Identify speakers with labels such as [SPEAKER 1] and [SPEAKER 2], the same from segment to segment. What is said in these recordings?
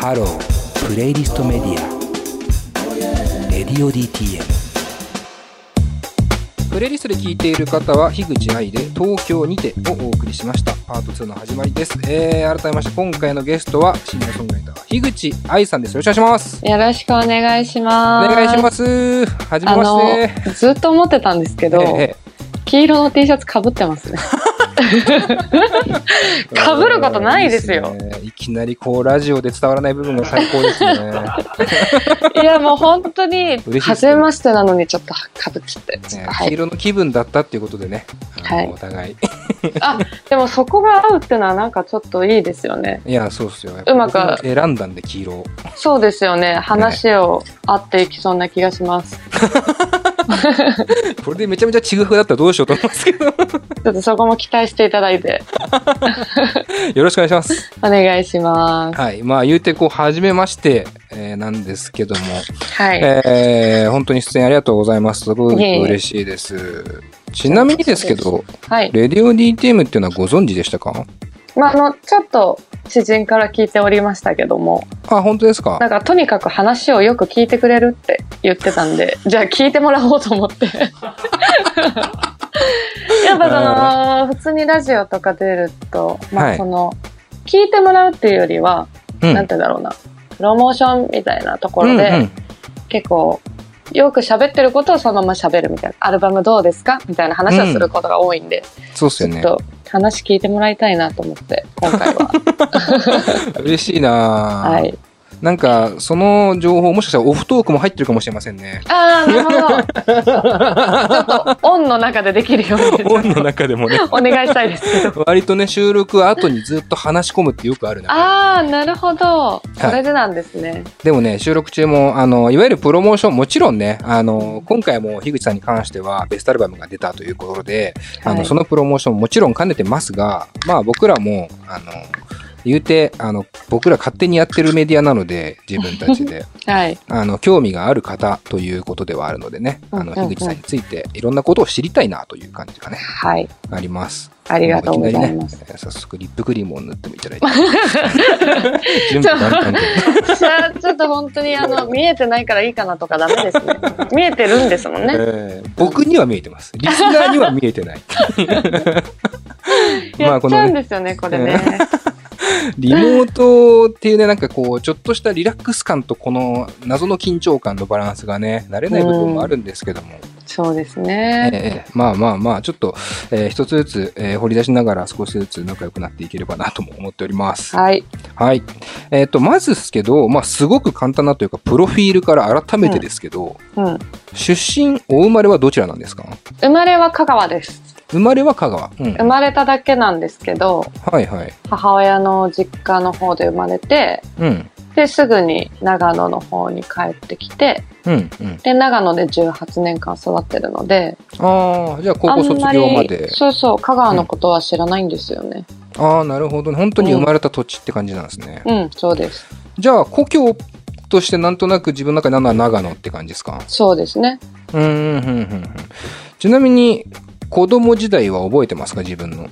[SPEAKER 1] ハロープレイリストメディア Radio DTM プレイリストで聴いている方は樋口愛で東京にてをお送りしました。パート2の始まりです、えー、改めまして今回のゲストはシンガーソングライター樋口愛さんです。よろしくお願いします。
[SPEAKER 2] よろしくお願いし
[SPEAKER 1] お
[SPEAKER 2] ます。
[SPEAKER 1] 願いします。はじめまして。
[SPEAKER 2] の、ずっと思ってたんですけど、
[SPEAKER 1] ええ。
[SPEAKER 2] 黄色の T シャツかぶってますね。かぶることないですよ。
[SPEAKER 1] ねいきなりこうラジオで伝わらない部分が最高ですね
[SPEAKER 2] いや、もう本当に初めましてなのにちょっとかぶっちゃって。
[SPEAKER 1] ね
[SPEAKER 2] はい。
[SPEAKER 1] 黄色の気分だったっていうことでね、
[SPEAKER 2] はい
[SPEAKER 1] お互い
[SPEAKER 2] あ、でもそこが合うっていうのはなんかちょっといいですよね。
[SPEAKER 1] いやそうっすよ
[SPEAKER 2] うまく
[SPEAKER 1] 選んだんで黄色を
[SPEAKER 2] そうですよね。話を合っていきそうな気がします。
[SPEAKER 1] これでめちゃめちゃちぐふだったらどうしようと思いますけどよ
[SPEAKER 2] ちょっとそこも期待していただいて、
[SPEAKER 1] ろしくお願いします。
[SPEAKER 2] お願いします。
[SPEAKER 1] はい。まあ言うてこう初めまして、えーなんですけども、
[SPEAKER 2] はい。
[SPEAKER 1] えー本当に出演ありがとうございます。すごい
[SPEAKER 2] いえいえ
[SPEAKER 1] 嬉しいですちなみにですけど
[SPEAKER 2] はい。
[SPEAKER 1] レディオ DTM っていうのはご存知でしたか？
[SPEAKER 2] まあ、あの、ちょっと知人から聞いておりましたけども、
[SPEAKER 1] あ本当ですか？
[SPEAKER 2] なんかとにかく話をよく聞いてくれるって言ってたんで、じゃあ聞いてもらおうと思って。やっぱその、普通にラジオとか出ると、ま
[SPEAKER 1] はい。
[SPEAKER 2] あその、聞いてもらうっていうよりは、
[SPEAKER 1] うん。
[SPEAKER 2] なんて言うんだろうな、プロモーションみたいなところで、
[SPEAKER 1] うんうん。
[SPEAKER 2] 結構、よく喋ってることをそのまま喋るみたいな、アルバムどうですか？みたいな話をすることが多いんで、
[SPEAKER 1] そうっすよね。
[SPEAKER 2] ちょっと話聞いてもらいたいなと思って、今回は。
[SPEAKER 1] 嬉しいなは
[SPEAKER 2] はい。
[SPEAKER 1] なんかその情報もしかしたらオフトークも入ってるかもしれませんね
[SPEAKER 2] ああ、なるほど。ちょっと、オンの中でできるように、
[SPEAKER 1] 本の中でもね
[SPEAKER 2] お願いしたいですけど。
[SPEAKER 1] 割とね収録後にずっと話し込むってよくあるね
[SPEAKER 2] ああ、なるほど。それでなんですね。
[SPEAKER 1] でもね収録中もあのいわゆるプロモーションもちろんねあの今回も樋口さんに関してはベストアルバムが出たということで、あの
[SPEAKER 2] はい
[SPEAKER 1] そのプロモーションももちろん兼ねてますがまあ僕らもあの言うてあの僕ら勝手にやってるメディアなので自分たちで
[SPEAKER 2] はい。
[SPEAKER 1] あの興味がある方ということではあるのでねあの樋口さんについていろんなことを知りたいなという感じがね
[SPEAKER 2] はい。
[SPEAKER 1] あります。
[SPEAKER 2] ありがとうございます。
[SPEAKER 1] ねえー早速リップクリームを塗ってもいただいて 準備万端で
[SPEAKER 2] ちょっと本当にあの、見えてないからいいかなとかダメですね。見えてるんですもんね。
[SPEAKER 1] えー僕には見えてます。リスナーには見えてない。
[SPEAKER 2] やっちゃうん
[SPEAKER 1] ね、
[SPEAKER 2] ですよね、これね。
[SPEAKER 1] リモートっていうね、なんかこう、ちょっとしたリラックス感とこの謎の緊張感のバランスがね、慣れない部分もあるんですけども、
[SPEAKER 2] そうですね。
[SPEAKER 1] えーまあまあまあ、ちょっと、えー一つずつ、えー掘り出しながら少しずつ仲良くなっていければなとも思っております。
[SPEAKER 2] はい。
[SPEAKER 1] はい。えっ、と、まずですけど、まあ、すごく簡単なというか、プロフィールから改めてですけど、
[SPEAKER 2] うん。
[SPEAKER 1] 出身、お生まれはどちらなんですか？
[SPEAKER 2] 生まれは香川です。
[SPEAKER 1] 生まれは香川？うん。
[SPEAKER 2] 生まれただけなんですけど、
[SPEAKER 1] はいはい。
[SPEAKER 2] 母親の実家の方で生まれて、
[SPEAKER 1] うん。
[SPEAKER 2] で、すぐに長野の方に帰ってきて、
[SPEAKER 1] うん。うん。
[SPEAKER 2] で、長野で18年間育ってるので、
[SPEAKER 1] ああ、じゃあ高校卒業ま
[SPEAKER 2] あんまり
[SPEAKER 1] で。
[SPEAKER 2] そうそう、香川のことは知らないんですよね。
[SPEAKER 1] ああ、なるほどね。本当に生まれた土地って感じなんですね。
[SPEAKER 2] うん、そうです。
[SPEAKER 1] じゃあ、故郷としてなんとなく自分の中にあるのは長野って感じですか？
[SPEAKER 2] そうですね。
[SPEAKER 1] うん、うん、うん、うんうん。ちなみに、子供時代は覚えてますか？自分の。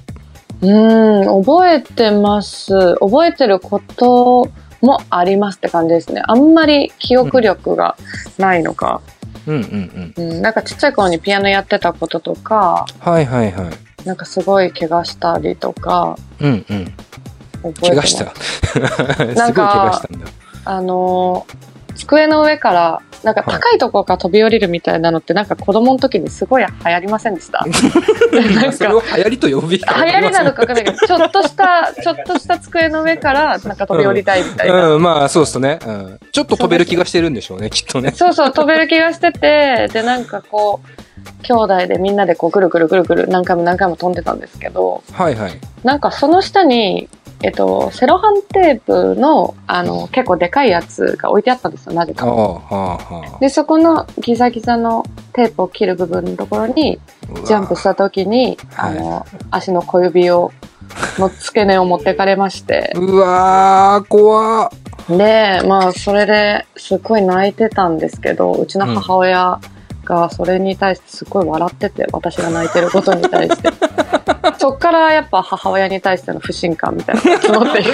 [SPEAKER 2] うん、覚えてます。覚えてることもありますって感じですね。あんまり記憶力がないのか。
[SPEAKER 1] うん、うん、うん。
[SPEAKER 2] うん、なんかちっちゃい頃にピアノやってたこととか、
[SPEAKER 1] はいはいはい。
[SPEAKER 2] なんかすごい怪我したりとか、
[SPEAKER 1] うん、うん。
[SPEAKER 2] 覚えてます。
[SPEAKER 1] 怪我した。すごい怪我したんだ。
[SPEAKER 2] あのー机の上から、なんか高いところから飛び降りるみたいなのって、なんか子供の時にすごい流行りませんでした？なん
[SPEAKER 1] それ
[SPEAKER 2] か
[SPEAKER 1] を流行りと呼ぶべきか
[SPEAKER 2] 流行りなのかわかんないけど、ちょっとした、ちょっとした机の上から、なんか飛び降りたいみたいな。
[SPEAKER 1] うん、まあそうですね、うん。ちょっと飛べる気がしてるんでしょうね、きっとね。
[SPEAKER 2] そうそう、飛べる気がしてて、で、なんかこう、兄弟でみんなでこうぐるぐるぐるぐる何回も何回も飛んでたんですけど、
[SPEAKER 1] はいはい。
[SPEAKER 2] なんかその下に、えっと、セロハンテープの、あの、結構でかいやつが置いてあったんですよ、なぜか。で、そこのギザギザのテープを切る部分のところに、
[SPEAKER 1] あ。
[SPEAKER 2] ジャンプした時に、あの、足の小指を、の付け根を持ってかれまして、
[SPEAKER 1] うわー、怖っ。
[SPEAKER 2] で、まあ、それですごい泣いてたんですけど、うちの母親がそれに対してすごい笑ってて私が泣いてることに対して そっからやっぱ母親に対しての不信感みたいなのが募ってい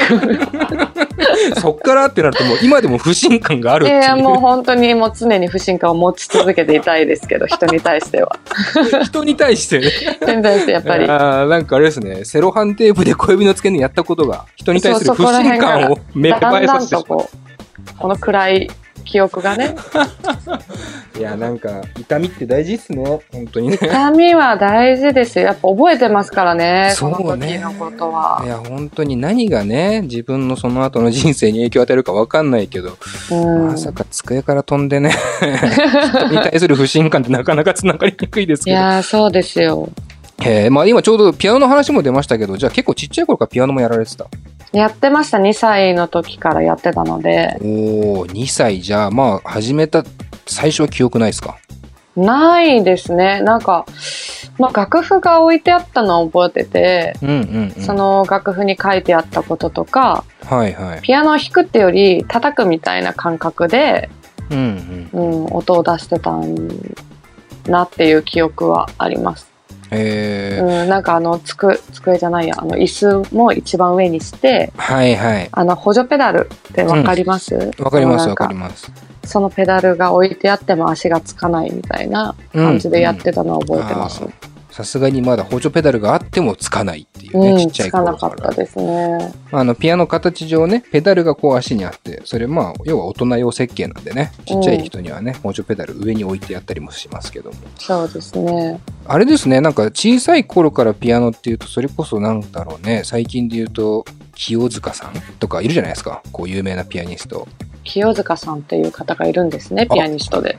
[SPEAKER 2] く
[SPEAKER 1] そっからってなるともう今でも不信感があるっていう。
[SPEAKER 2] いやもう本当にもう常に不信感を持ち続けていたいですけど人に対しては
[SPEAKER 1] 人に対してね。
[SPEAKER 2] 人に対してやっぱり
[SPEAKER 1] あーなんかあれですね、セロハンテープで小指の付け根やったことが、人に対する不信感を芽
[SPEAKER 2] だ
[SPEAKER 1] 生えさせてしまう。
[SPEAKER 2] とこうこの暗い記憶がね
[SPEAKER 1] いや、なんか、痛みって大事っすね。本当にね。
[SPEAKER 2] 痛みは大事ですよやっぱ覚えてますからね
[SPEAKER 1] そうね
[SPEAKER 2] この時のことはい
[SPEAKER 1] や、本当に何がね、自分のその後の人生に影響を与えるかわかんないけど、
[SPEAKER 2] うん
[SPEAKER 1] まさか机から飛んでね、人に対する不信感ってなかなか繋がりにくいです
[SPEAKER 2] い
[SPEAKER 1] けど。
[SPEAKER 2] やーそうですよ
[SPEAKER 1] えーまあ今ちょうどピアノの話も出ましたけど、じゃあ結構ちっちゃい頃からピアノもやられてた。
[SPEAKER 2] やってました2歳の時からやってたので
[SPEAKER 1] おー、2歳じゃあ、まあ始めた最初は記憶ないですか？
[SPEAKER 2] ないですねなんか、まあ、楽譜が置いてあったのは覚えてて、
[SPEAKER 1] うんうん、うん。
[SPEAKER 2] その楽譜に書いてあったこととか
[SPEAKER 1] はいはい。
[SPEAKER 2] ピアノを弾くってより叩くみたいな感覚で、
[SPEAKER 1] うんうん。
[SPEAKER 2] うん、音を出してたんなっていう記憶はあります。
[SPEAKER 1] えー
[SPEAKER 2] うん、なんかあのつく机じゃないやあの椅子も一番上にして
[SPEAKER 1] はいはい。
[SPEAKER 2] あの補助ペダルってわかります？
[SPEAKER 1] わかりますわ
[SPEAKER 2] なん
[SPEAKER 1] かります。
[SPEAKER 2] そのペダルが置いてあっても足がつかないみたいな感じでやってたのは覚えてます。
[SPEAKER 1] うんさすがにまだ補助ペダルがあってもつかないっていうね、
[SPEAKER 2] うん、
[SPEAKER 1] ちっちゃい
[SPEAKER 2] つかな
[SPEAKER 1] 頃か。
[SPEAKER 2] からったですね。
[SPEAKER 1] あの、ピアノ形上ね、ペダルがこう足にあって、それまあ、要は大人用設計なんでね、ちっちゃい人にはね、補助ペダル上に置いてやったりもしますけども。
[SPEAKER 2] そうですね。
[SPEAKER 1] あれですね、なんか小さい頃からピアノっていうと、それこそなんだろうね、最近で言うと、清塚さんとかいるじゃないですか。こう有名なピアニスト。
[SPEAKER 2] 清塚さんっていう方がいるんですね、ピアニストで。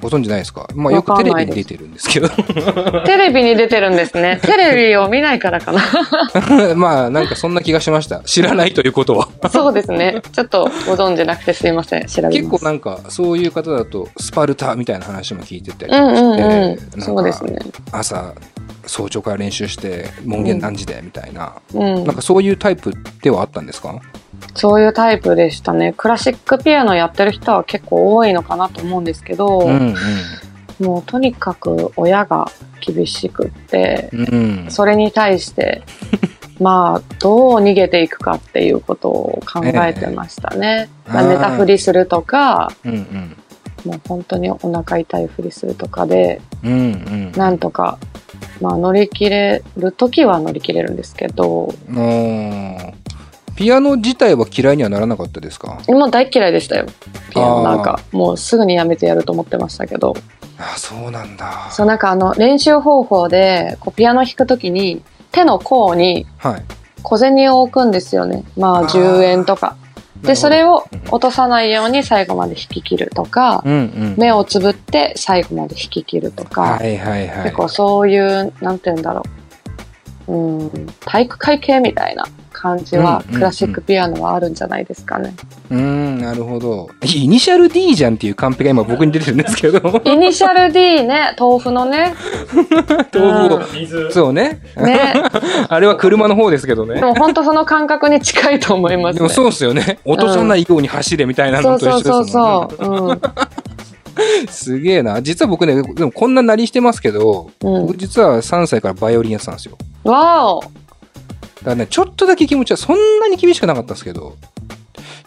[SPEAKER 1] ご存知ないですか？まあよくテレビに出てるんですけど。
[SPEAKER 2] テレビに出てるんですね。テレビを見ないからかな。
[SPEAKER 1] まあなんかそんな気がしました。知らないということは。
[SPEAKER 2] そうですね。ちょっとご存知なくてすいません。調べ。
[SPEAKER 1] 結構なんかそういう方だとスパルタみたいな話も聞いてたりして、
[SPEAKER 2] うん。
[SPEAKER 1] なん
[SPEAKER 2] そうですね。
[SPEAKER 1] か朝早朝から練習して門限何時でみたいな、
[SPEAKER 2] うん
[SPEAKER 1] なん。かそういうタイプではあったんですか？
[SPEAKER 2] そういうタイプでしたね。クラシックピアノやってる人は結構多いのかなと思うんですけど、
[SPEAKER 1] うん
[SPEAKER 2] もうとにかく親が厳しくって、
[SPEAKER 1] うん。うん
[SPEAKER 2] それに対して、まあ、どう逃げていくかっていうことを考えてましたね。
[SPEAKER 1] ええ。
[SPEAKER 2] まあ寝たふりするとか、
[SPEAKER 1] うんうん。
[SPEAKER 2] もう本当にお腹痛いふりするとかで、
[SPEAKER 1] うんうん。
[SPEAKER 2] なんとか、まあ乗り切れる時は乗り切れるんですけど、
[SPEAKER 1] ピアノ自体は嫌いにはならなかったですか？
[SPEAKER 2] もう大っ嫌いでしたよ。ピアノ。なんか、もうすぐにやめてやると思ってましたけど。
[SPEAKER 1] あそうなんだ。
[SPEAKER 2] そうなんかあの練習方法で、こうピアノ弾くときに手の甲に
[SPEAKER 1] はい。
[SPEAKER 2] 小銭を置くんですよね。まあ
[SPEAKER 1] あー。
[SPEAKER 2] 10円とか。で、それを落とさないように最後まで弾き切るとか、
[SPEAKER 1] うんうん。
[SPEAKER 2] 目をつぶって最後まで弾き切るとか、
[SPEAKER 1] はいはいはい。
[SPEAKER 2] 結構そういう、なんて言うんだろう。うん、体育会系みたいな感じは、
[SPEAKER 1] うんうんうん
[SPEAKER 2] クラシックピアノはあるんじゃないですかね。
[SPEAKER 1] うーんなるほどイニシャル D じゃんっていうカンペが今僕に出てるんですけど
[SPEAKER 2] イニシャル D ね、豆腐のね。
[SPEAKER 1] 豆腐を
[SPEAKER 3] 水。
[SPEAKER 1] そうね
[SPEAKER 2] ね。
[SPEAKER 1] あれは車の方ですけどね
[SPEAKER 2] でも本当その感覚に近いと思いますね。
[SPEAKER 1] でもそうですよね落とさないように走れみたいな
[SPEAKER 2] そう
[SPEAKER 1] のと一緒
[SPEAKER 2] そう
[SPEAKER 1] ですもんね
[SPEAKER 2] そうそう。うん。
[SPEAKER 1] すげえな。実は僕ね、でもこんななりしてますけど、
[SPEAKER 2] うん
[SPEAKER 1] 僕実は3歳からバイオリンやってたんですよ。
[SPEAKER 2] わお
[SPEAKER 1] だからね、ちょっとだけ気持ちは、そんなに厳しくなかったんですけど、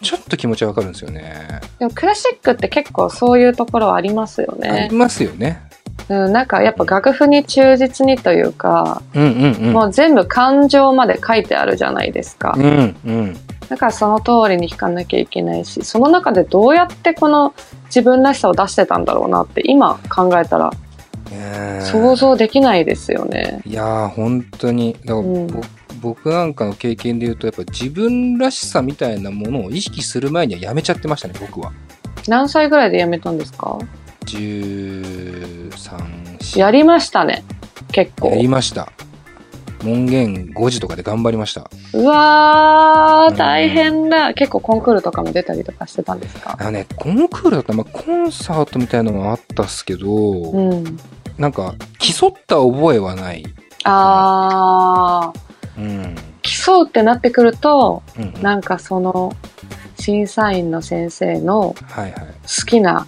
[SPEAKER 1] ちょっと気持ちはわかるんですよね。
[SPEAKER 2] でもクラシックって結構そういうところありますよ
[SPEAKER 1] あ
[SPEAKER 2] ね
[SPEAKER 1] り。ますよね。
[SPEAKER 2] うん、なんかやっぱ楽譜に忠実にというか、
[SPEAKER 1] うんうんうん。
[SPEAKER 2] もう全部感情まで書いてあるじゃないですか。
[SPEAKER 1] うんうん。
[SPEAKER 2] だからその通りに弾かなきゃいけないし、その中でどうやってこの自分らしさを出してたんだろうなって今考えたら想像できないですよね。
[SPEAKER 1] いやー、本当に。だから、
[SPEAKER 2] うん
[SPEAKER 1] ぼ僕なんかの経験で言うと、やっぱ自分らしさみたいなものを意識する前にはやめちゃってましたね、僕は。
[SPEAKER 2] 何歳ぐらいで辞めたんですか
[SPEAKER 1] ？13、4
[SPEAKER 2] やりましたね。結構
[SPEAKER 1] や。りました。門限5時とかで頑張りました。
[SPEAKER 2] うわー、
[SPEAKER 1] うん
[SPEAKER 2] 大変だ。結構コンクールとかも出たりとかしてたんですか？
[SPEAKER 1] あのね、コンクールだったら、まあ、コンサートみたいなのはあったっすけど、
[SPEAKER 2] うん。
[SPEAKER 1] なんか、競った覚えはない。
[SPEAKER 2] あー、
[SPEAKER 1] うん。
[SPEAKER 2] 競うってなってくると、
[SPEAKER 1] うん
[SPEAKER 2] なんかその、審査員の先生の
[SPEAKER 1] はい。
[SPEAKER 2] 好きな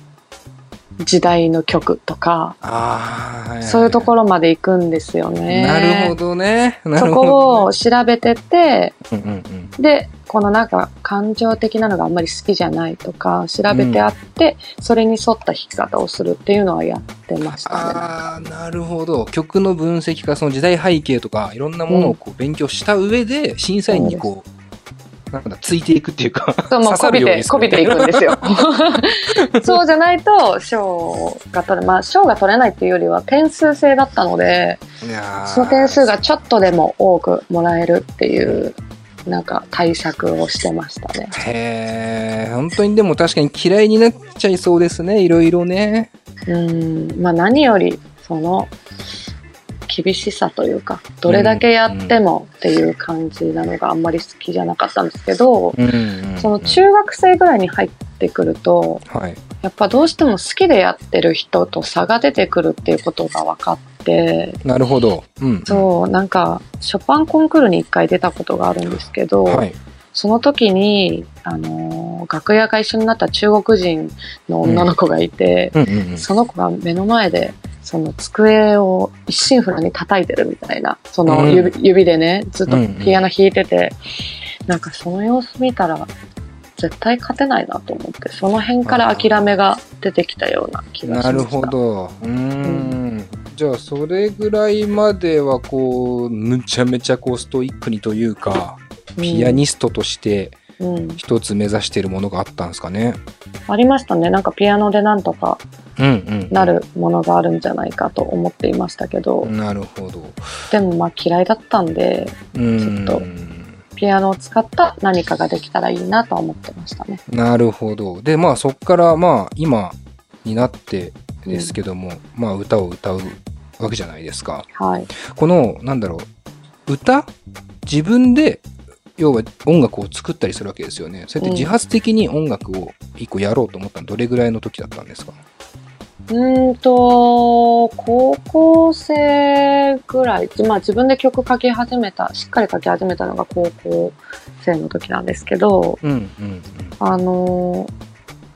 [SPEAKER 2] 時代の曲とか、
[SPEAKER 1] はいはい
[SPEAKER 2] そういうところまで行くんですよね。
[SPEAKER 1] なるほどね。な
[SPEAKER 2] そ
[SPEAKER 1] るほど、
[SPEAKER 2] こを調べてて、
[SPEAKER 1] うんうんうん。
[SPEAKER 2] で、このなんか感情的なのがあんまり好きじゃないとか調べてあって、それに沿った弾き方をするっていうのはやってましたね。
[SPEAKER 1] ああ、なるほど。曲の分析か、その時代背景とか、いろんなものをこう勉強した上で、審査員にこう、なんだ、ついていくっていうか、
[SPEAKER 2] そう、もう
[SPEAKER 1] 刺さるように
[SPEAKER 2] こびて、こびていくんですよ。そうじゃないと、賞が取れ、まあ、賞が取れないっていうよりは点数制だったので、その点数がちょっとでも多くもらえるっていう、なんか対策をしてましたね。
[SPEAKER 1] へえ、本当にでも確かに嫌いになっちゃいそうですね、いろいろね。
[SPEAKER 2] うん、まあ何より、その、厳しさというか、どれだけやってもっていう感じなのがあんまり好きじゃなかったんですけど、その中学生ぐらいに入ってくると、
[SPEAKER 1] はい。
[SPEAKER 2] やっぱどうしても好きでやってる人と差が出てくるっていうことが分かって、
[SPEAKER 1] なるほど。うん。
[SPEAKER 2] そう、なんか、ショパンコンクールに一回出たことがあるんですけど、
[SPEAKER 1] はい。
[SPEAKER 2] その時に、あのー楽屋が一緒になった中国人の女の子がいて。その子が目の前で、その机を一心不乱に叩いてるみたいな、その指,、指でね、ずっとピアノ弾いてて、なんかその様子見たら、絶対勝てないなと思って、その辺から諦めが出てきたような気がしました。
[SPEAKER 1] なるほど。うーん。じゃあ、それぐらいまでは、こう、むちゃめちゃこう、ストイックにというか、ピアニストとして
[SPEAKER 2] うん、うん
[SPEAKER 1] 一つ目指しているものがあったんですかね。
[SPEAKER 2] ありましたね。なんかピアノでなんとか
[SPEAKER 1] うんうん。
[SPEAKER 2] な。るものがあるんじゃないかと思っていましたけど、
[SPEAKER 1] なるほど。
[SPEAKER 2] でもまあ嫌いだったんで、
[SPEAKER 1] うん。
[SPEAKER 2] ちょっとピアノを使った何かができたらいいなとは思ってましたね。
[SPEAKER 1] なるほど。で、まあ、そこから、まあ、今になってですけども、まあ、歌を歌うわけじゃないですか。
[SPEAKER 2] はい。
[SPEAKER 1] この、なんだろう、歌？自分で、要は音楽を作ったりするわけですよね。そうやって自発的に音楽を一個やろうと思ったのどれぐらいの時だったんですか？
[SPEAKER 2] うーんと、高校生ぐらい、まあ自分で曲書き始めた、しっかり書き始めたのが高校生の時なんですけど、
[SPEAKER 1] うんうんうん。
[SPEAKER 2] あのー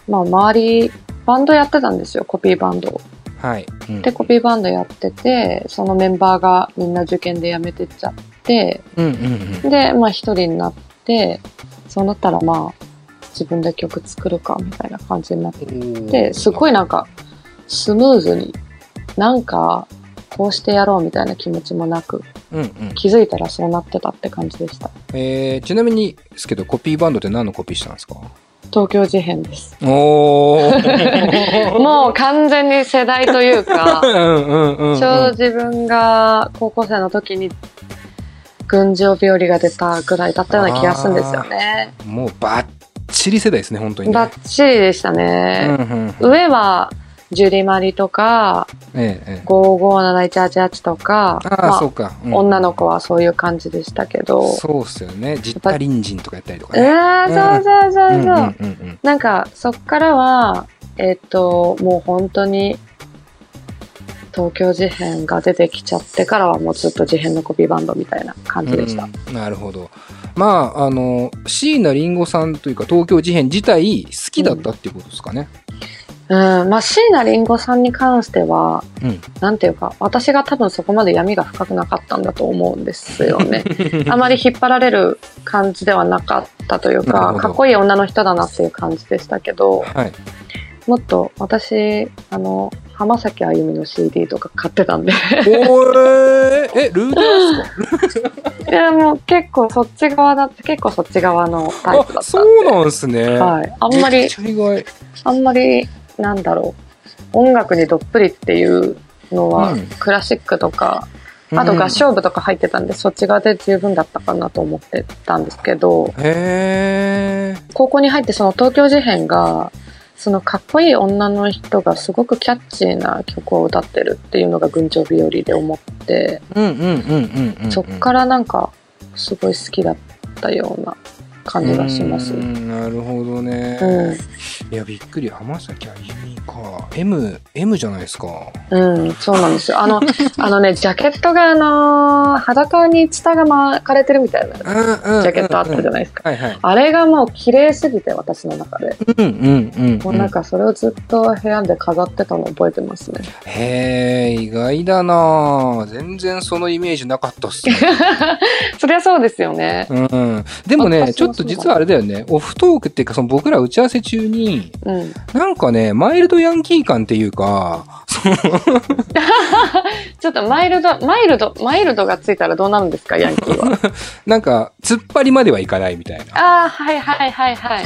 [SPEAKER 2] まあ周り、バンドやってたんですよ、コピーバンドを。
[SPEAKER 1] はい。うん
[SPEAKER 2] で、コピーバンドやってて、そのメンバーがみんな受験で辞めてっちゃって、
[SPEAKER 1] うんうんうん。
[SPEAKER 2] で、まあ一人になって、そうなったらまあ、自分で曲作るかみたいな感じになって、すごいなんか、スムーズに、なんか、こうしてやろうみたいな気持ちもなく、
[SPEAKER 1] うんうん。
[SPEAKER 2] 気づいたらそうなってたって感じでした。
[SPEAKER 1] えー、ちなみにですけど、コピーバンドって何のコピーしたんですか？
[SPEAKER 2] 東京事変です。
[SPEAKER 1] おー。
[SPEAKER 2] もう完全に世代というか、
[SPEAKER 1] うんうんうんうん。
[SPEAKER 2] ちょうど自分が高校生の時に、群青日和が出たぐらいだったような気がするんですよね。
[SPEAKER 1] もうバッチリ世代ですね、本当にね。
[SPEAKER 2] バッチリでした
[SPEAKER 1] うん
[SPEAKER 2] ね。
[SPEAKER 1] うんうん。
[SPEAKER 2] 上は、ジュリマリとか、
[SPEAKER 1] ええええ。
[SPEAKER 2] 557188とか、
[SPEAKER 1] ああ、
[SPEAKER 2] まあ、
[SPEAKER 1] そうか。うん
[SPEAKER 2] 女の子はそういう感じでしたけど、
[SPEAKER 1] そうっすよね。ジッタリンジンとかやったりとか
[SPEAKER 2] え
[SPEAKER 1] ね。
[SPEAKER 2] ー、そうそうそうそう。
[SPEAKER 1] うんうんうんうん。
[SPEAKER 2] なんか、そっからは、えっ、と、もう本当に、東京事変が出てきちゃってからはもうずっと事変のコピーバンドみたいな感じでした。
[SPEAKER 1] うんなるほど。まあ、あの、椎名林檎さんというか、東京事変自体好きだったっていうことですかね。
[SPEAKER 2] うん、まあ、椎名林檎さんに関しては、
[SPEAKER 1] うん。
[SPEAKER 2] なんていうか、私が多分そこまで闇が深くなかったんだと思うんですよね。あまり引っ張られる感じではなかったというか、かっこいい女の人だなっていう感じでしたけど、
[SPEAKER 1] はい。
[SPEAKER 2] もっと私、あの、浜崎あゆみの CD とか買ってたんで。
[SPEAKER 1] おーえ、ルーダーですか？
[SPEAKER 2] いや、もう結構そっち側だって、結構そっち側のタイプだ
[SPEAKER 1] あ、
[SPEAKER 2] ったんで。
[SPEAKER 1] そうなんですね。
[SPEAKER 2] はい。あんまり。あんまり、なんだろう。音楽にどっぷりっていうのは、
[SPEAKER 1] うん
[SPEAKER 2] クラシックとか、あと合唱部とか入ってたんで、そっち側で十分だったかなと思ってたんですけど。高校に入ってその東京事変が、そのかっこいい女の人がすごくキャッチーな曲を歌ってるっていうのが群青日和で思って、
[SPEAKER 1] うんうんうんうんうんうん。
[SPEAKER 2] そっからなんかすごい好きだったような感じがします。
[SPEAKER 1] なるほどね。
[SPEAKER 2] うん。
[SPEAKER 1] いや、びっくり。浜崎あゆみか。M、M じゃないですか。
[SPEAKER 2] うん、そうなんですよ。あの、あのね、ジャケットがあのー裸にツタが巻かれてるみたいなジ
[SPEAKER 1] ジ
[SPEAKER 2] ャケットあったじゃないですか。
[SPEAKER 1] はいはい。
[SPEAKER 2] あれがもう綺麗すぎて、私の中で。
[SPEAKER 1] うんうんうん、
[SPEAKER 2] もうなんかそれをずっと部屋で飾ってたの覚えてますね。
[SPEAKER 1] へえ、意外だな全然そのイメージなかったっすね。
[SPEAKER 2] そりゃそうですよね。
[SPEAKER 1] うん。でもね、ちょっと実はあれだよね、オフトークっていうか、その僕ら打ち合わせ中に、
[SPEAKER 2] うん。
[SPEAKER 1] なんかね、マイルドヤンキー感っていうか、
[SPEAKER 2] ちょっとマイルド、マイルド、マイルドがついたらどうなるんですか、ヤンキーは。
[SPEAKER 1] なんか、突っ張りまではいかないみたいな。
[SPEAKER 2] ああ、はいはいはいはい。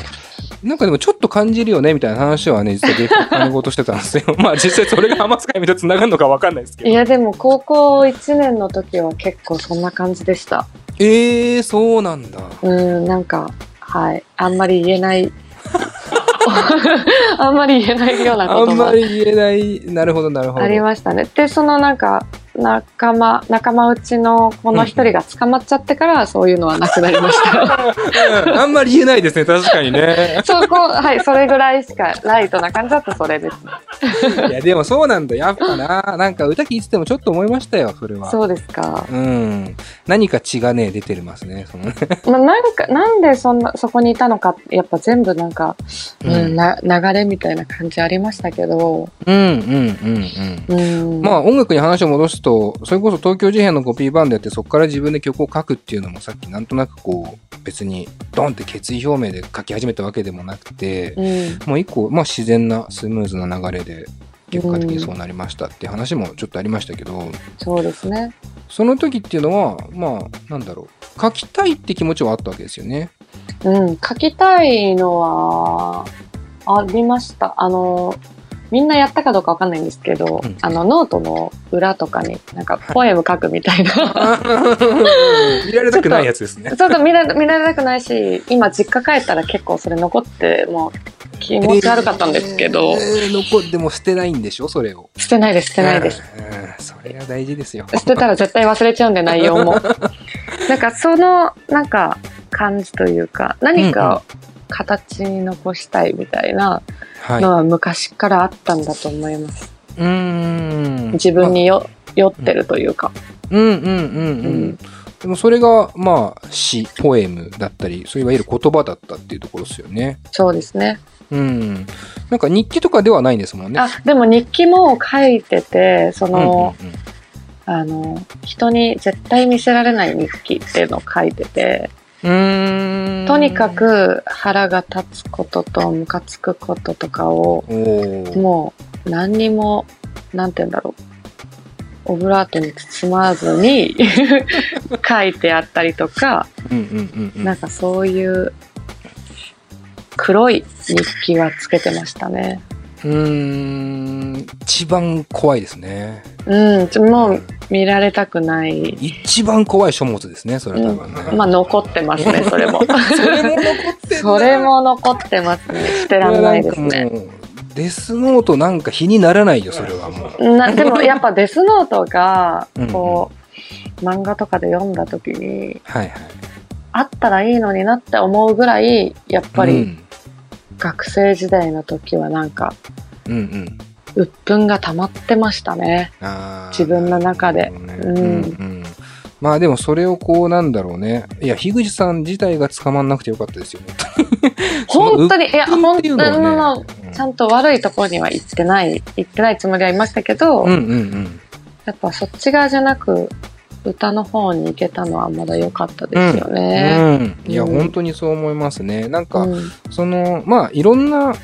[SPEAKER 1] なんかでもちょっと感じるよねみたいな話はね、実はデータ金事してたんですよ。まあ実際それが浜塚あゆみと繋がるのかわかんないですけど。
[SPEAKER 2] いやでも高校1年の時は結構そんな感じでした。
[SPEAKER 1] ええー、そうなんだ。
[SPEAKER 2] うん、なんか、はい。あんまり言えない。あんまり言えないような
[SPEAKER 1] あ
[SPEAKER 2] ことも
[SPEAKER 1] んまり言えない。なるほど、なるほど。
[SPEAKER 2] ありましたね。で、そのなんか、仲間、仲間内のこの一人が捕まっちゃってから、そういうのはなくなりました。
[SPEAKER 1] うんあんまり言えないですね、確かにね。
[SPEAKER 2] そこ、はい、それぐらいしか、ライトな感じだとそれですね。
[SPEAKER 1] いや、でもそうなんだ。やっぱな。なんか歌聴いててもちょっと思いましたよ、それは。
[SPEAKER 2] そうですか。
[SPEAKER 1] うん。何か血がね、出てますね。そのね
[SPEAKER 2] まあ、なんか、なんでそんな、そこにいたのか、やっぱ全部なんか、うん、な流れみたいな感じありましたけど、
[SPEAKER 1] うん、うん、うん、うん。
[SPEAKER 2] うん。
[SPEAKER 1] まあ音楽に話を戻すと、それこそ東京事変のコピーバンドやってそこから自分で曲を書くっていうのもさっきなんとなくこう別にドンって決意表明で書き始めたわけでもなくて、
[SPEAKER 2] うん、
[SPEAKER 1] もう一個、まあ自然なスムーズな流れで結果的にそうなりましたって話もちょっとありましたけど、
[SPEAKER 2] そうですね。
[SPEAKER 1] その時っていうのは、まあなんだろう、書きたいって気持ちはあったわけですよね。
[SPEAKER 2] うん、書きたいのは、ありました。あの、みんなやったかどうかわかんないんですけど、
[SPEAKER 1] うん
[SPEAKER 2] あの、ノートの裏とかに、なんか、ポエム書くみたいな。
[SPEAKER 1] 見られたくないやつですね。
[SPEAKER 2] ちょっと見ら見られたくないし、今実家帰ったら結構それ残って、もう気持ち悪かったんですけど、
[SPEAKER 1] えー残っても捨てないんでしょそれを。
[SPEAKER 2] 捨てないです、捨てないです。
[SPEAKER 1] うん。うんそれが大事ですよ。
[SPEAKER 2] 捨てたら絶対忘れちゃうんで、内容も。なんか、その、なんか、感じというか、何か形に残したいみたいな
[SPEAKER 1] はい。
[SPEAKER 2] のは昔からあったんだと思います。
[SPEAKER 1] うーん。
[SPEAKER 2] 自分によ、酔ってるというか。
[SPEAKER 1] うんうんうんう
[SPEAKER 2] うん
[SPEAKER 1] ん。でもそれが、まあ、詩、ポエムだったり、そういわゆる言葉だったっていうところですよね。
[SPEAKER 2] そうですね。
[SPEAKER 1] うん。なんか日記とかではないんですもんね。
[SPEAKER 2] あ、でも日記も書いてて、そ
[SPEAKER 1] うんうん
[SPEAKER 2] の、あの、人に絶対見せられない日記っていうのを書いてて、とにか、く腹が立つこととムカつくこととかを、もう何にも、なんて言うんだろう。オブラートに包まずに 書いてあったりとか。なんかそういう黒い日記はつけてましたね。
[SPEAKER 1] うーん。一番怖いですね。
[SPEAKER 2] うん、もう見られたくない。
[SPEAKER 1] 一番怖い書物ですね、それ多分ね。
[SPEAKER 2] まあ残ってますね、それも。
[SPEAKER 1] それも残ってんだ
[SPEAKER 2] それも残ってますね。捨てらんないですね。
[SPEAKER 1] デスノートなんか比にならないよ、それはもう。
[SPEAKER 2] なでもやっぱデスノートが
[SPEAKER 1] うんうん、
[SPEAKER 2] こう、漫画とかで読んだ時に、
[SPEAKER 1] はいはい。
[SPEAKER 2] あったらいいのになって思うぐらい、やっぱり
[SPEAKER 1] うん
[SPEAKER 2] 学生時代の時はなんか、
[SPEAKER 1] うんうん。
[SPEAKER 2] 鬱憤が溜まってましたね。自分の中でうん
[SPEAKER 1] うんうんまあでもそれをこうなんだろうね。いや、樋口さん自体が捕まんなくてよかったですよね。
[SPEAKER 2] 本当に、いや、本当に、
[SPEAKER 1] ていう
[SPEAKER 2] ちゃんと悪いところには行ってない、行ってないつもりはいましたけど、
[SPEAKER 1] うんうんうん。
[SPEAKER 2] やっぱそっち側じゃなく、歌の方に行けたのはまだ良かったですよね。
[SPEAKER 1] うん。いや、
[SPEAKER 2] うん
[SPEAKER 1] 本当にそう思いますね。なんか、
[SPEAKER 2] うん
[SPEAKER 1] その、まあ、いろんな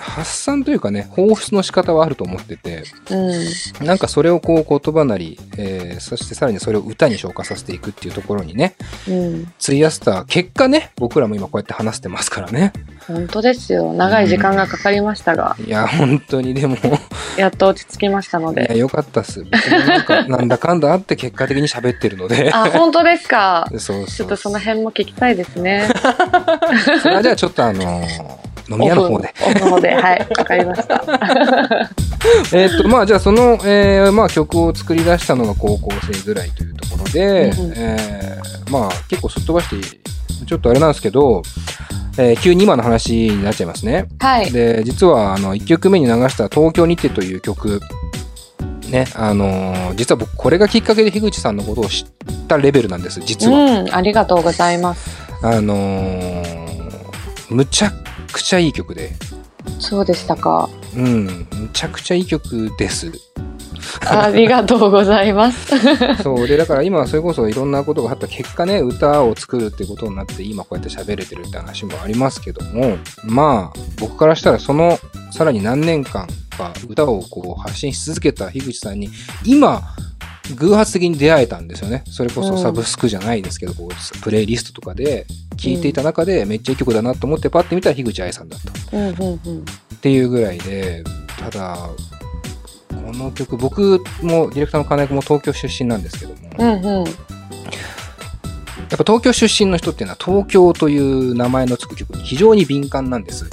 [SPEAKER 1] 発散というかね、放出の仕方はあると思ってて、
[SPEAKER 2] うん
[SPEAKER 1] なんかそれをこう言葉なり、えーそしてさらにそれを歌に消化させていくっていうところにね、
[SPEAKER 2] うん、
[SPEAKER 1] 費やした結果ね、僕らも今こうやって話してますからね。
[SPEAKER 2] 本当ですよ。長い時間がかかりましたが、
[SPEAKER 1] いや、本当にでも、
[SPEAKER 2] やっと落ち着きましたの
[SPEAKER 1] いや、
[SPEAKER 2] で。
[SPEAKER 1] よかったっす。なんか、なんだかんだあって結果的に喋ってるので。
[SPEAKER 2] あ、本当ですか。
[SPEAKER 1] そうそう
[SPEAKER 2] ちょっとその辺も聞きたいですね。
[SPEAKER 1] それはじゃあちょっとあのー飲み屋の方で。
[SPEAKER 2] オフの方で。はい、わかりました。
[SPEAKER 1] えーっと、まあじゃあその、えーまあ曲を作り出したのが高校生ぐらいというところで、
[SPEAKER 2] うんうん
[SPEAKER 1] えーまあ結構すっ飛ばしてちょっとあれなんですけど、えー急に今の話になっちゃいますね。
[SPEAKER 2] はい。
[SPEAKER 1] で、実は、あの、1曲目に流した東京にてという曲、ね、あのー実は僕、これがきっかけで樋口さんのことを知ったレベルなんです、実は。
[SPEAKER 2] うん、ありがとうございます。
[SPEAKER 1] あのーむちゃくちゃいい曲で、
[SPEAKER 2] そうでしたか。
[SPEAKER 1] うん、むちゃくちゃいい曲です。
[SPEAKER 2] ありがとうございます。
[SPEAKER 1] そう、で、だから今、それこそいろんなことがあった結果ね、歌を作るってことになって、今こうやって喋れてるって話もありますけども、まあ、僕からしたらその、さらに何年間か歌をこう発信し続けた樋口さんに、今、偶発的に出会えたんですよね。それこそサブスクじゃないですけど、こうプレイリストとかで聴いていた中でめっちゃいい曲だなと思ってパッて見たら樋口愛さんだった。っていうぐらいで、ただ、この曲、僕もディレクターの金井君も東京出身なんですけども、
[SPEAKER 2] うんうん。
[SPEAKER 1] やっぱ東京出身の人っていうのは東京という名前のつく曲に非常に敏感なんです。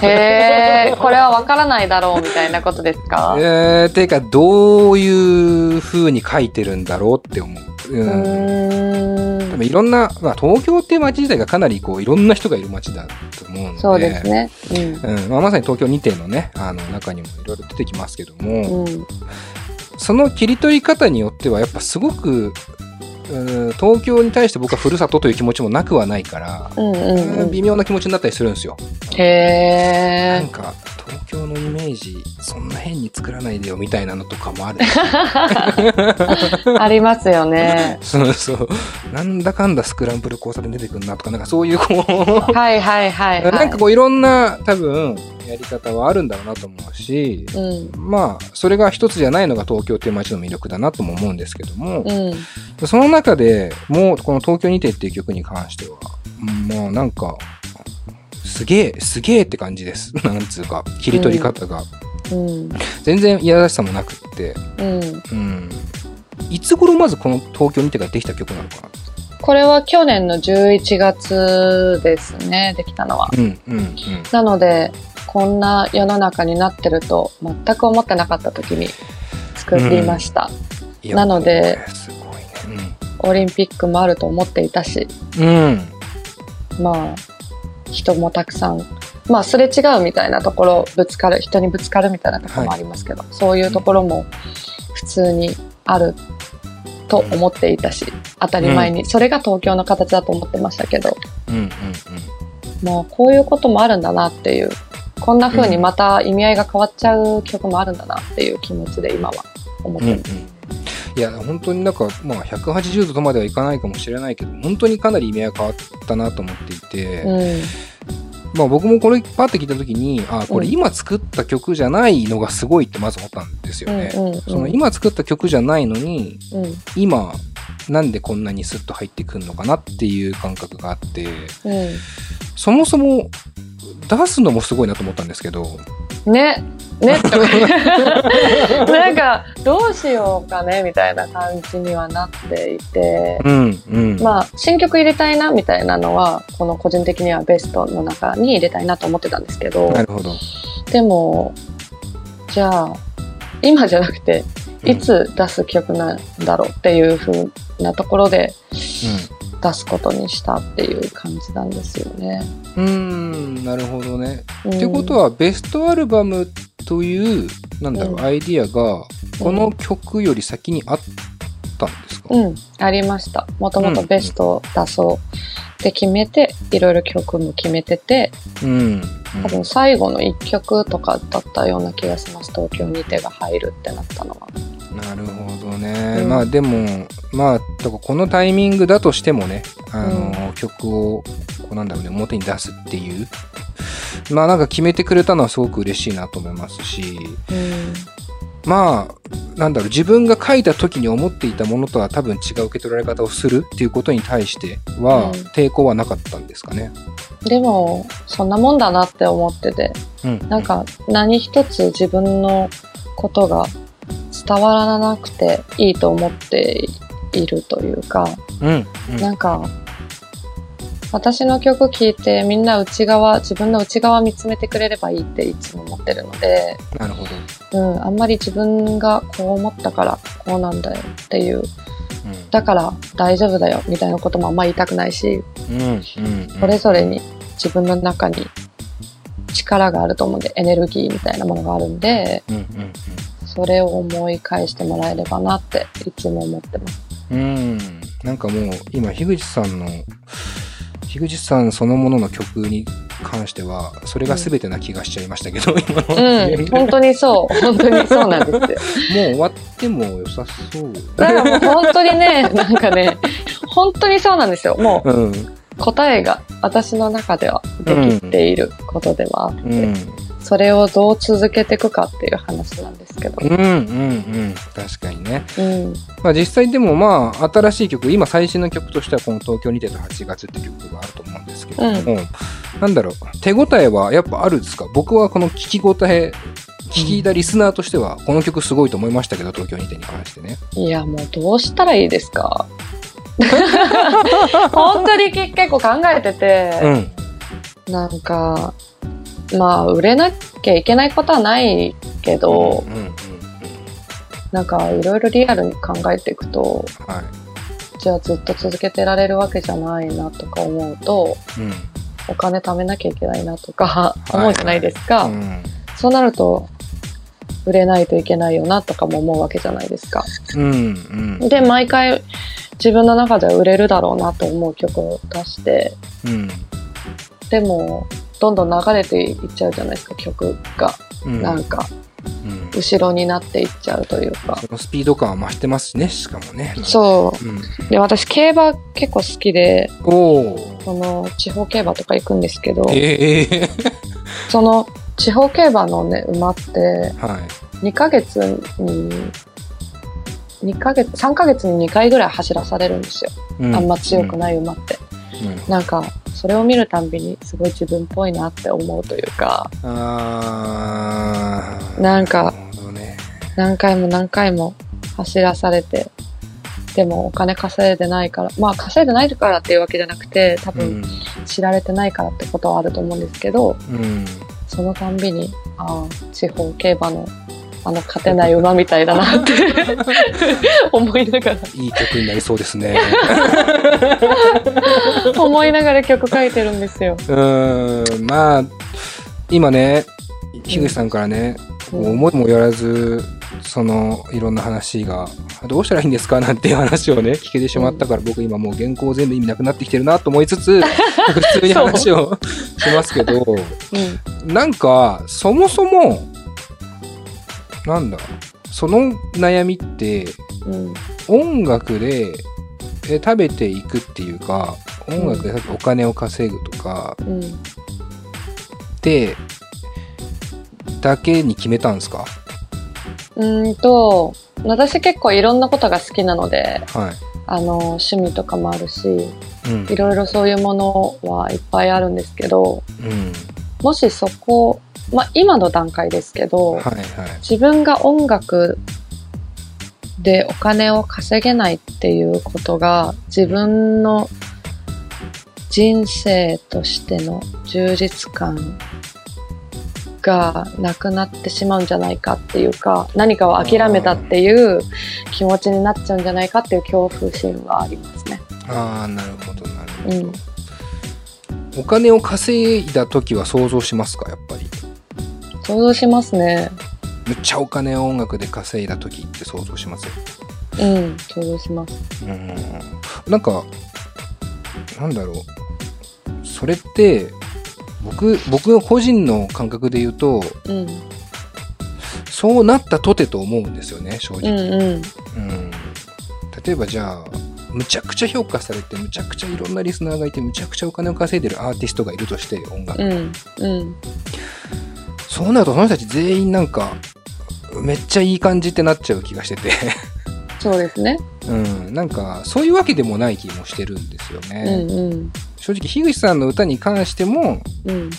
[SPEAKER 2] へえ、これはわからないだろうみたいなことですか？
[SPEAKER 1] えー、ていうかどういう風に書いてるんだろうって思う。
[SPEAKER 2] う
[SPEAKER 1] うん
[SPEAKER 2] ーん。
[SPEAKER 1] 多分いろんな、まあ、東京っていう街自体がかなりこういろんな人がいる街だと思うので。
[SPEAKER 2] そうですね。
[SPEAKER 1] うんまあ、まさに東京2店のね、あの中にもいろいろ出てきますけども、
[SPEAKER 2] うん。うん。
[SPEAKER 1] その切り取り方によってはやっぱすごく、うん東京に対して僕はふるさとという気持ちもなくはないから、
[SPEAKER 2] うんうんうん。
[SPEAKER 1] 微妙な気持ちになったりするんですよ。
[SPEAKER 2] へえ。
[SPEAKER 1] なんか東京のイメージそんな変に作らないでよみたいなのとかもある
[SPEAKER 2] ありますよね。
[SPEAKER 1] そうそうなんだかんだスクランブル交差点出てくるなとかなんかそういうこう
[SPEAKER 2] はいはいはい、はい。
[SPEAKER 1] なんかこういろんな多分やり方はあるんだろうなと思うし
[SPEAKER 2] うん。
[SPEAKER 1] まあそれが一つじゃないのが東京っていう街の魅力だなとも思うんですけども、
[SPEAKER 2] うん。
[SPEAKER 1] その中でもうこの「東京にて」っていう曲に関してはもうなんかすげえすげえって感じです。なんつうか切り取り方が。
[SPEAKER 2] うん。
[SPEAKER 1] 全然いやらしさもなくって。
[SPEAKER 2] うん。
[SPEAKER 1] うんいつ頃まずこの「東京にて」ができた曲なのかな？
[SPEAKER 2] これは去年の11月ですね、できたのは。
[SPEAKER 1] うんうんうん。
[SPEAKER 2] なので、こんな世の中になってると全く思ってなかった時に作りました。
[SPEAKER 1] いや
[SPEAKER 2] なので
[SPEAKER 1] これすごいね。
[SPEAKER 2] オリンピックもあると思っていたし、
[SPEAKER 1] うん、うん。
[SPEAKER 2] まあ、人もたくさん、まあ、すれ違うみたいなところ、ぶつかる、人にぶつかるみたいなところもありますけど、そういうところも普通にあると思っていたし、当たり前に、それが東京の形だと思ってましたけど、
[SPEAKER 1] うんうん
[SPEAKER 2] もうこういうこともあるんだなっていう、こんな風にまた意味合いが変わっちゃう曲もあるんだなっていう気持ちで今は思っ
[SPEAKER 1] うんうん。
[SPEAKER 2] てます。
[SPEAKER 1] いや本当になんか、まあ、180度とまではいかないかもしれないけど本当にかなり意味合いが変わったなと思っていて、
[SPEAKER 2] うん。
[SPEAKER 1] まあ僕もこれパッて聞いた時にあこれ
[SPEAKER 2] うん
[SPEAKER 1] 今作った曲じゃないのがすごいってまず思ったんですよね。
[SPEAKER 2] うんうんうん
[SPEAKER 1] その今作った曲じゃないのに
[SPEAKER 2] うん。
[SPEAKER 1] 今なんでこんなにスッと入ってくるのかなっていう感覚があって
[SPEAKER 2] うん。
[SPEAKER 1] そもそも出すのもすごいなと思ったんですけど
[SPEAKER 2] ね、ね。なんか、どうしようかね、みたいな感じにはなっていて、
[SPEAKER 1] うんうん。
[SPEAKER 2] まあ、新曲入れたいな、みたいなのは、この個人的にはベストの中に入れたいなと思ってたんですけど。でも、じゃあ、今じゃなくて、いつ出す曲なんだろうっていう風なところで出すことにしたっていう感じなんですよね。
[SPEAKER 1] うん、なるほどね。
[SPEAKER 2] うん、
[SPEAKER 1] ってことはベストアルバムというなんだろう、
[SPEAKER 2] うん
[SPEAKER 1] アイディアがこの曲より先にあったんですか、
[SPEAKER 2] うん、ありました。もともとベストを出そうって決めて、いろいろ曲も決めてて、
[SPEAKER 1] うん
[SPEAKER 2] 多分最後の一曲とかだったような気がします。東京に手が入るってなったのは。
[SPEAKER 1] なるほどね、
[SPEAKER 2] うん。
[SPEAKER 1] まあでもまあだからこのタイミングだとしてもねあの、曲をこうなんだろうね表に出すっていう。まあなんか決めてくれたのはすごく嬉しいなと思いますし。
[SPEAKER 2] うん。
[SPEAKER 1] まあなんだろう自分が書いた時に思っていたものとは多分違う受け取られ方をするっていうことに対しては
[SPEAKER 2] うん。
[SPEAKER 1] 抵抗はなかったんですかね。
[SPEAKER 2] でも、そんなもんだなって思ってて、
[SPEAKER 1] うん、
[SPEAKER 2] なんか何一つ自分のことが伝わらなくていいと思っているというか、
[SPEAKER 1] うん、うん、
[SPEAKER 2] なんか、私の曲聴いてみんな内側、自分の内側見つめてくれればいいっていつも思ってるので、
[SPEAKER 1] なるほど。
[SPEAKER 2] うん、あんまり自分がこう思ったからこうなんだよっていう。だから大丈夫だよみたいなこともあんま言いたくないし、
[SPEAKER 1] うんうん
[SPEAKER 2] それぞれに自分の中に力があると思うんで、エネルギーみたいなものがあるんで、
[SPEAKER 1] うんうん
[SPEAKER 2] それを思い返してもらえればなっていつも思ってます。
[SPEAKER 1] うんうんなんかもう今樋口さんの樋口さんそのものの曲に関してはそれが全てな気がしちゃいましたけど、今の
[SPEAKER 2] うん、本当にそう。本当にそうなんですよ。
[SPEAKER 1] もう終わっても良さそう
[SPEAKER 2] だからもう本当にね、なんかね、本当にそうなんですよ。もう
[SPEAKER 1] うん
[SPEAKER 2] 答えが私の中ではできていることではあって、
[SPEAKER 1] うん
[SPEAKER 2] それをどう続けていくかっていう話なんですけど。
[SPEAKER 1] うんうんうん。確かにね。
[SPEAKER 2] うん。
[SPEAKER 1] まあ実際でもまあ新しい曲今最新の曲としてはこの「東京にてた8月」って曲があると思うんですけれども、なんだろう手応えはやっぱあるんですか？僕はこの聞き応え聞いたリスナーとしてはこの曲すごいと思いましたけど東京にてに関してね。
[SPEAKER 2] いや、もうどうしたらいいですか？本当に結構考えて
[SPEAKER 1] う
[SPEAKER 2] て、
[SPEAKER 1] ん。
[SPEAKER 2] なんか、まあ、売れなきゃいけないことはないけど、
[SPEAKER 1] うんうんうん
[SPEAKER 2] なんかいろいろリアルに考えていくと、
[SPEAKER 1] はい。
[SPEAKER 2] じゃあずっと続けてられるわけじゃないなとか思うと、
[SPEAKER 1] うん。
[SPEAKER 2] お金貯めなきゃいけないなとか
[SPEAKER 1] い
[SPEAKER 2] 思うじゃないですか。
[SPEAKER 1] うん。
[SPEAKER 2] そうなると、売れないといけないよなとかも思うわけじゃないですか。
[SPEAKER 1] うんうん。
[SPEAKER 2] で、毎回自分の中では売れるだろうなと思う曲を出して、
[SPEAKER 1] うん。
[SPEAKER 2] でも、どんどん流れていっちゃうじゃないですか、曲が。
[SPEAKER 1] うん
[SPEAKER 2] なんか、
[SPEAKER 1] うん
[SPEAKER 2] 後ろになっていっちゃうというか。
[SPEAKER 1] そのスピード感は増してますしねしかもね
[SPEAKER 2] そう
[SPEAKER 1] うん
[SPEAKER 2] う。で、私、競馬結構好きで、その、地方競馬とか行くんですけど、
[SPEAKER 1] ええ
[SPEAKER 2] その、地方競馬のね、馬って、
[SPEAKER 1] はい
[SPEAKER 2] 2ヶ月に、2ヶ月、3ヶ月に2回ぐらい走らされるんですよ。
[SPEAKER 1] う
[SPEAKER 2] あんま強くない馬って。
[SPEAKER 1] うん
[SPEAKER 2] なんか、それを見るたんびにすごい自分っぽいなって思うというか、なんか何回も何回も走らされて、でもお金稼いでないから、まあ稼いでないからっていうわけじゃなくて、多分知られてないからってことはあると思うんですけど、そのたんびに、ああ、地方競馬のあの勝てない馬みたいだなって。思いながら、
[SPEAKER 1] いい曲になりそうですね。
[SPEAKER 2] 思いながら曲書いてるんですよ。
[SPEAKER 1] うーん。まあ今ね樋口さんからね、
[SPEAKER 2] うん。
[SPEAKER 1] 思いもよらずそのいろんな話がどうしたらいいんですかなんていう話をね聞けてしまったから、僕今もう原稿全部意味なくなってきてるなと思いつつ 普通に話をしますけど
[SPEAKER 2] うん。
[SPEAKER 1] なんかそもそもなんだその悩みって
[SPEAKER 2] うん。
[SPEAKER 1] 音楽でえ食べていくっていうか音楽でお金を稼ぐとか
[SPEAKER 2] うん。
[SPEAKER 1] でだけに決めたんですか？
[SPEAKER 2] うーんと、私結構いろんなことが好きなので、
[SPEAKER 1] はい。
[SPEAKER 2] あの、趣味とかもあるし、
[SPEAKER 1] うん
[SPEAKER 2] いろいろそういうものはいっぱいあるんですけど、
[SPEAKER 1] うん。
[SPEAKER 2] もしそこ、まあ今の段階ですけど、
[SPEAKER 1] はいはい。
[SPEAKER 2] 自分が音楽でお金を稼げないっていうことが自分の人生としての充実感がなくなってしまうんじゃないかっていうか何かを諦めたっていう気持ちになっちゃうんじゃないかっていう恐怖心はありますね。
[SPEAKER 1] ああ、なるほどなるほど。
[SPEAKER 2] うん。
[SPEAKER 1] お金を稼いだ時は想像しますかやっぱり？
[SPEAKER 2] 想像しますね。
[SPEAKER 1] むっちゃお金を音楽で稼いだ時って想像しますよ。
[SPEAKER 2] うん、想像します。
[SPEAKER 1] うん。なんか、なんだろう。それって、僕、僕個人の感覚で言うと、
[SPEAKER 2] うん。
[SPEAKER 1] そうなったとてと思うんですよね、正
[SPEAKER 2] う
[SPEAKER 1] 直。
[SPEAKER 2] んうん。
[SPEAKER 1] うん例えばじゃあ、むちゃくちゃ評価されて、むちゃくちゃいろんなリスナーがいて、むちゃくちゃお金を稼いでるアーティストがいるとして、音楽。
[SPEAKER 2] うん。うん。
[SPEAKER 1] そうなると、その人たち全員なんか、めっちゃいい感じってなっちゃう気がしてて、
[SPEAKER 2] そうですね。
[SPEAKER 1] うん、なんか、そういうわけでもない気もしてるんですよ
[SPEAKER 2] う
[SPEAKER 1] ね。
[SPEAKER 2] んうん。
[SPEAKER 1] 正直、樋口さんの歌に関しても、
[SPEAKER 2] うん。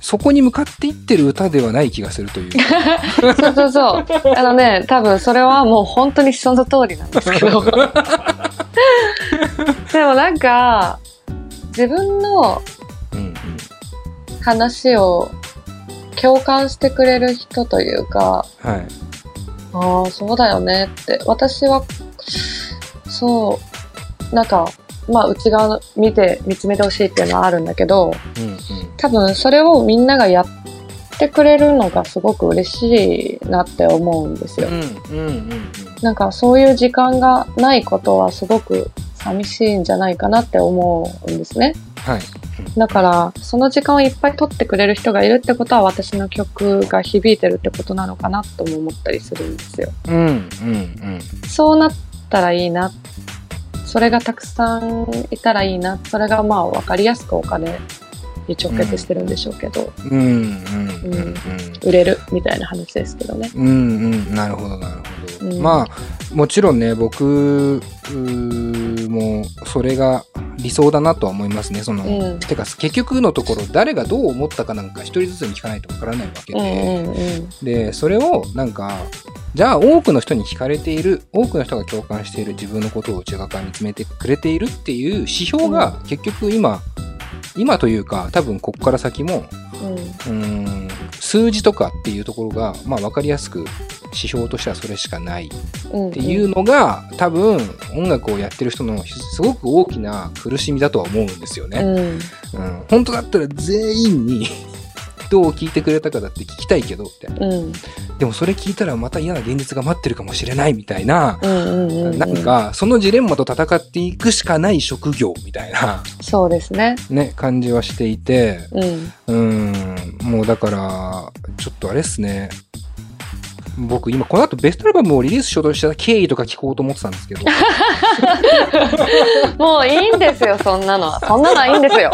[SPEAKER 1] そこに向かっていってる歌ではない気がするというか。
[SPEAKER 2] そうそうそう。あのね、多分それはもう本当にその通りなんですけど。でもなんか、自分の話を共感してくれる人というか、
[SPEAKER 1] はい。
[SPEAKER 2] ああ、そうだよねって。私は、そう、なんか、まあ、内側の見て、見つめてほしいっていうのはあるんだけど、
[SPEAKER 1] うんうん。
[SPEAKER 2] 多分それをみんながやってくれるのがすごく嬉しいなって思うんですよ。
[SPEAKER 1] うんうんうんうん。
[SPEAKER 2] なんかそういう時間がないことはすごく寂しいんじゃないかなって思うんですね。
[SPEAKER 1] はい。
[SPEAKER 2] だから、その時間をいっぱい取ってくれる人がいるってことは私の曲が響いてるってことなのかなとも思ったりするんですよ。
[SPEAKER 1] うんうんうん。
[SPEAKER 2] そうなったらいいな。それがたくさんいたらいいな。それがまあ分かりやすくお金に直結してるんでしょうけど、
[SPEAKER 1] うんうんうんうん。
[SPEAKER 2] 売れるみたいな話ですけどね。
[SPEAKER 1] うんうん、なるほどなるほど。
[SPEAKER 2] うん
[SPEAKER 1] まあもちろんね僕もそれが理想だなとは思いますね。その、
[SPEAKER 2] うん
[SPEAKER 1] てか結局のところ誰がどう思ったかなんか一人ずつに聞かないとわからないわけ
[SPEAKER 2] うん
[SPEAKER 1] で、
[SPEAKER 2] うんうん。
[SPEAKER 1] でそれをなんかじゃあ多くの人に聞かれている多くの人が共感している自分のことを内側から見つめてくれているっていう指標が結局今今というか多分ここから先も
[SPEAKER 2] うん。
[SPEAKER 1] うーん数字とかっていうところが、まあ、分かりやすく指標としてはそれしかないっ
[SPEAKER 2] うん。
[SPEAKER 1] ていうのが、多分音楽をやってる人のすごく大きな苦しみだとは思うんですよね。
[SPEAKER 2] うん。
[SPEAKER 1] うん。本当だったら全員にどう聞いてくれたかだって聞きたいけどみたいな
[SPEAKER 2] うん。
[SPEAKER 1] でもそれ聞いたらまた嫌な現実が待ってるかもしれないみたいな、なんかそのジレンマと戦っていくしかない職業みたいな、
[SPEAKER 2] そうですね。
[SPEAKER 1] ね、感じはしていて。
[SPEAKER 2] うん、
[SPEAKER 1] もうだから、ちょっとあれっすね。僕今この後ベストアルバムをリリースしようとした経緯とか聞こうと思ってたんですけど。
[SPEAKER 2] もういいんですよ、そんなのは。そんなのはいいんですよ。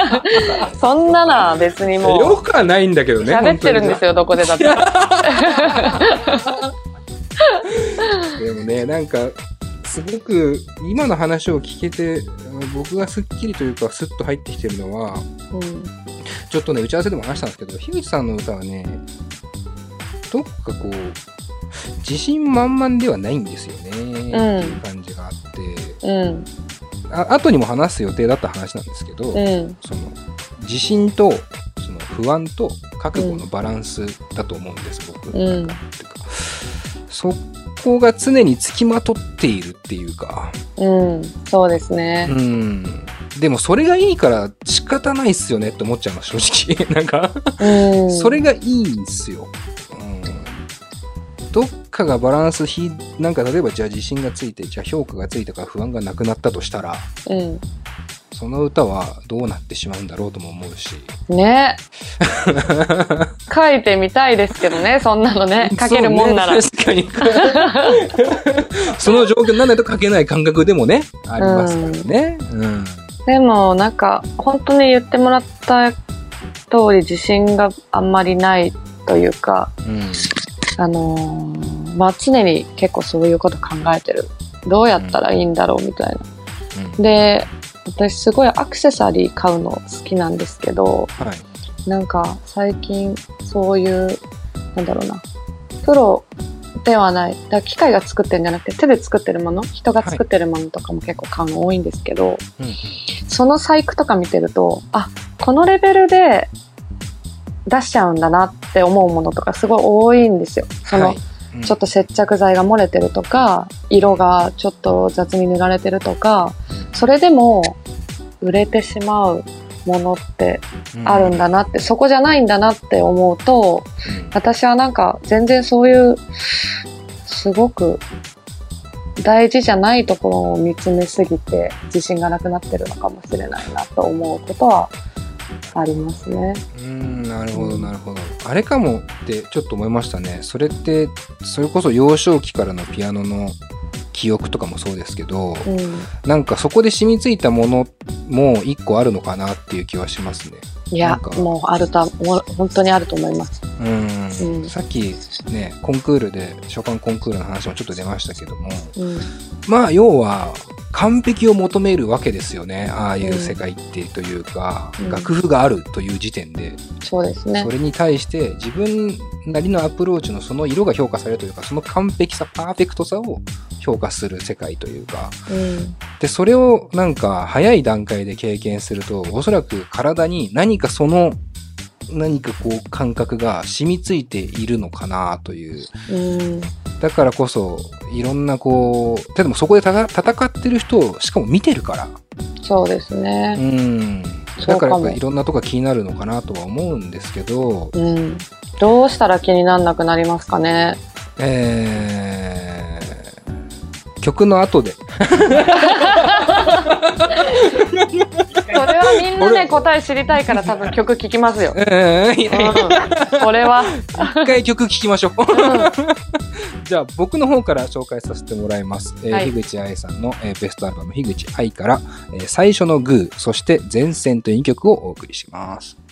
[SPEAKER 2] そんなのは別にもう、
[SPEAKER 1] よくはないんだけどね。
[SPEAKER 2] 喋ってるんです
[SPEAKER 1] よ。
[SPEAKER 2] よ、どこでだって。
[SPEAKER 1] でもね、なんか、すごく今の話を聞けて、僕がすっきりというかスッと入ってきてるのは、
[SPEAKER 2] うん
[SPEAKER 1] ちょっとね、打ち合わせでも話したんですけど、樋口さんの歌はね、どっかこう、自信満々ではないんですよね、っていう感じがあって、
[SPEAKER 2] うん。
[SPEAKER 1] あ後にも話す予定だった話なんですけど、
[SPEAKER 2] うん。
[SPEAKER 1] その自信とその不安と覚悟のバランスだと思うんです、僕。
[SPEAKER 2] うん
[SPEAKER 1] てかそこが常につきまとっているっていうか、
[SPEAKER 2] うん。そうですね
[SPEAKER 1] う。ん。でもそれがいいから仕方ないっすよねって思っちゃいます、正直。なんか、
[SPEAKER 2] うん。
[SPEAKER 1] それがいいんすよ。うん。どっかがバランスひ、なんか例えばじゃあ自信がついて、じゃあ評価がついたから不安がなくなったとしたら、
[SPEAKER 2] うん。
[SPEAKER 1] その歌はどうなってしまうんだろうとも思うし。
[SPEAKER 2] ね。書いてみたいですけどね、そんなのね。書けるもんなら。
[SPEAKER 1] ね確かに。その状況にならないと書けない感覚でもね、ありますからね。うん。
[SPEAKER 2] でも、なんか、本当に言ってもらった通り自信があんまりないというか、
[SPEAKER 1] うん。
[SPEAKER 2] あのーまあ、常に結構そういうこと考えてる。どうやったらいいんだろうみたいな。で、私すごいアクセサリー買うの好きなんですけど、
[SPEAKER 1] はい。
[SPEAKER 2] なんか最近そういう、なんだろうな、プロではない、だから機械が作ってるんじゃなくて手で作ってるもの、人が作ってるものとかも結構買うの多いんですけど、
[SPEAKER 1] うんうん
[SPEAKER 2] その細工とか見てると、あ、このレベルで出しちゃうんだなって思うものとかすごい多いんですよ。その、
[SPEAKER 1] はい。うん。
[SPEAKER 2] ちょっと接着剤が漏れてるとか、色がちょっと雑に塗られてるとか、それでも売れてしまうものってあるんだなって、そこじゃないんだなって思うと、
[SPEAKER 1] うん。
[SPEAKER 2] 私はなんか全然そういう、すごく大事じゃないところを見つめすぎて自信がなくなってるのかもしれないなと思うことはありますね。
[SPEAKER 1] うん、なるほど、なるほど。あれかもってちょっと思いましたね。それって、それこそ幼少期からのピアノの記憶とかもそうですけど、
[SPEAKER 2] うん。
[SPEAKER 1] なんかそこで染みついたものも一個あるのかなっていう気はしますね。
[SPEAKER 2] いやもうあると、もう本当にあると思います。
[SPEAKER 1] うん、
[SPEAKER 2] うん
[SPEAKER 1] さっきね、コンクールで、ショパンコンクールの話もちょっと出ましたけども、
[SPEAKER 2] うん。
[SPEAKER 1] まあ要は完璧を求めるわけですよね。ああいう世界ってというか、
[SPEAKER 2] うん
[SPEAKER 1] 楽譜があるという時点で、
[SPEAKER 2] そうですね
[SPEAKER 1] そ。れに対して自分なりのアプローチのその色が評価されるというか、その完璧さ、パーフェクトさを評価する世界というか、
[SPEAKER 2] うん。
[SPEAKER 1] で、それをなんか早い段階で経験すると、おそらく体に何かその何かこう感覚が染みついているのかなという
[SPEAKER 2] うん。
[SPEAKER 1] だからこそ、いろんなこう、でもそこで戦ってる人をしかも見てるから。
[SPEAKER 2] そうです
[SPEAKER 1] う
[SPEAKER 2] ね。
[SPEAKER 1] ん。
[SPEAKER 2] そうかも
[SPEAKER 1] だからやっぱいろんなとこが気になるのかなとは思うんですけど、
[SPEAKER 2] うん。どうしたら気にならなくなりますかね。
[SPEAKER 1] えー、曲の後で。
[SPEAKER 2] それはみんなね、答え知りたいから多分曲聴きますよ。これは。
[SPEAKER 1] 一回曲聴きましょう。
[SPEAKER 2] うん
[SPEAKER 1] じゃあ僕の方から紹介させてもらいます。えー
[SPEAKER 2] はい
[SPEAKER 1] 樋口愛さんの、えーベストアルバム樋口愛から、えー最初のグー、そして前線という2曲をお送りします。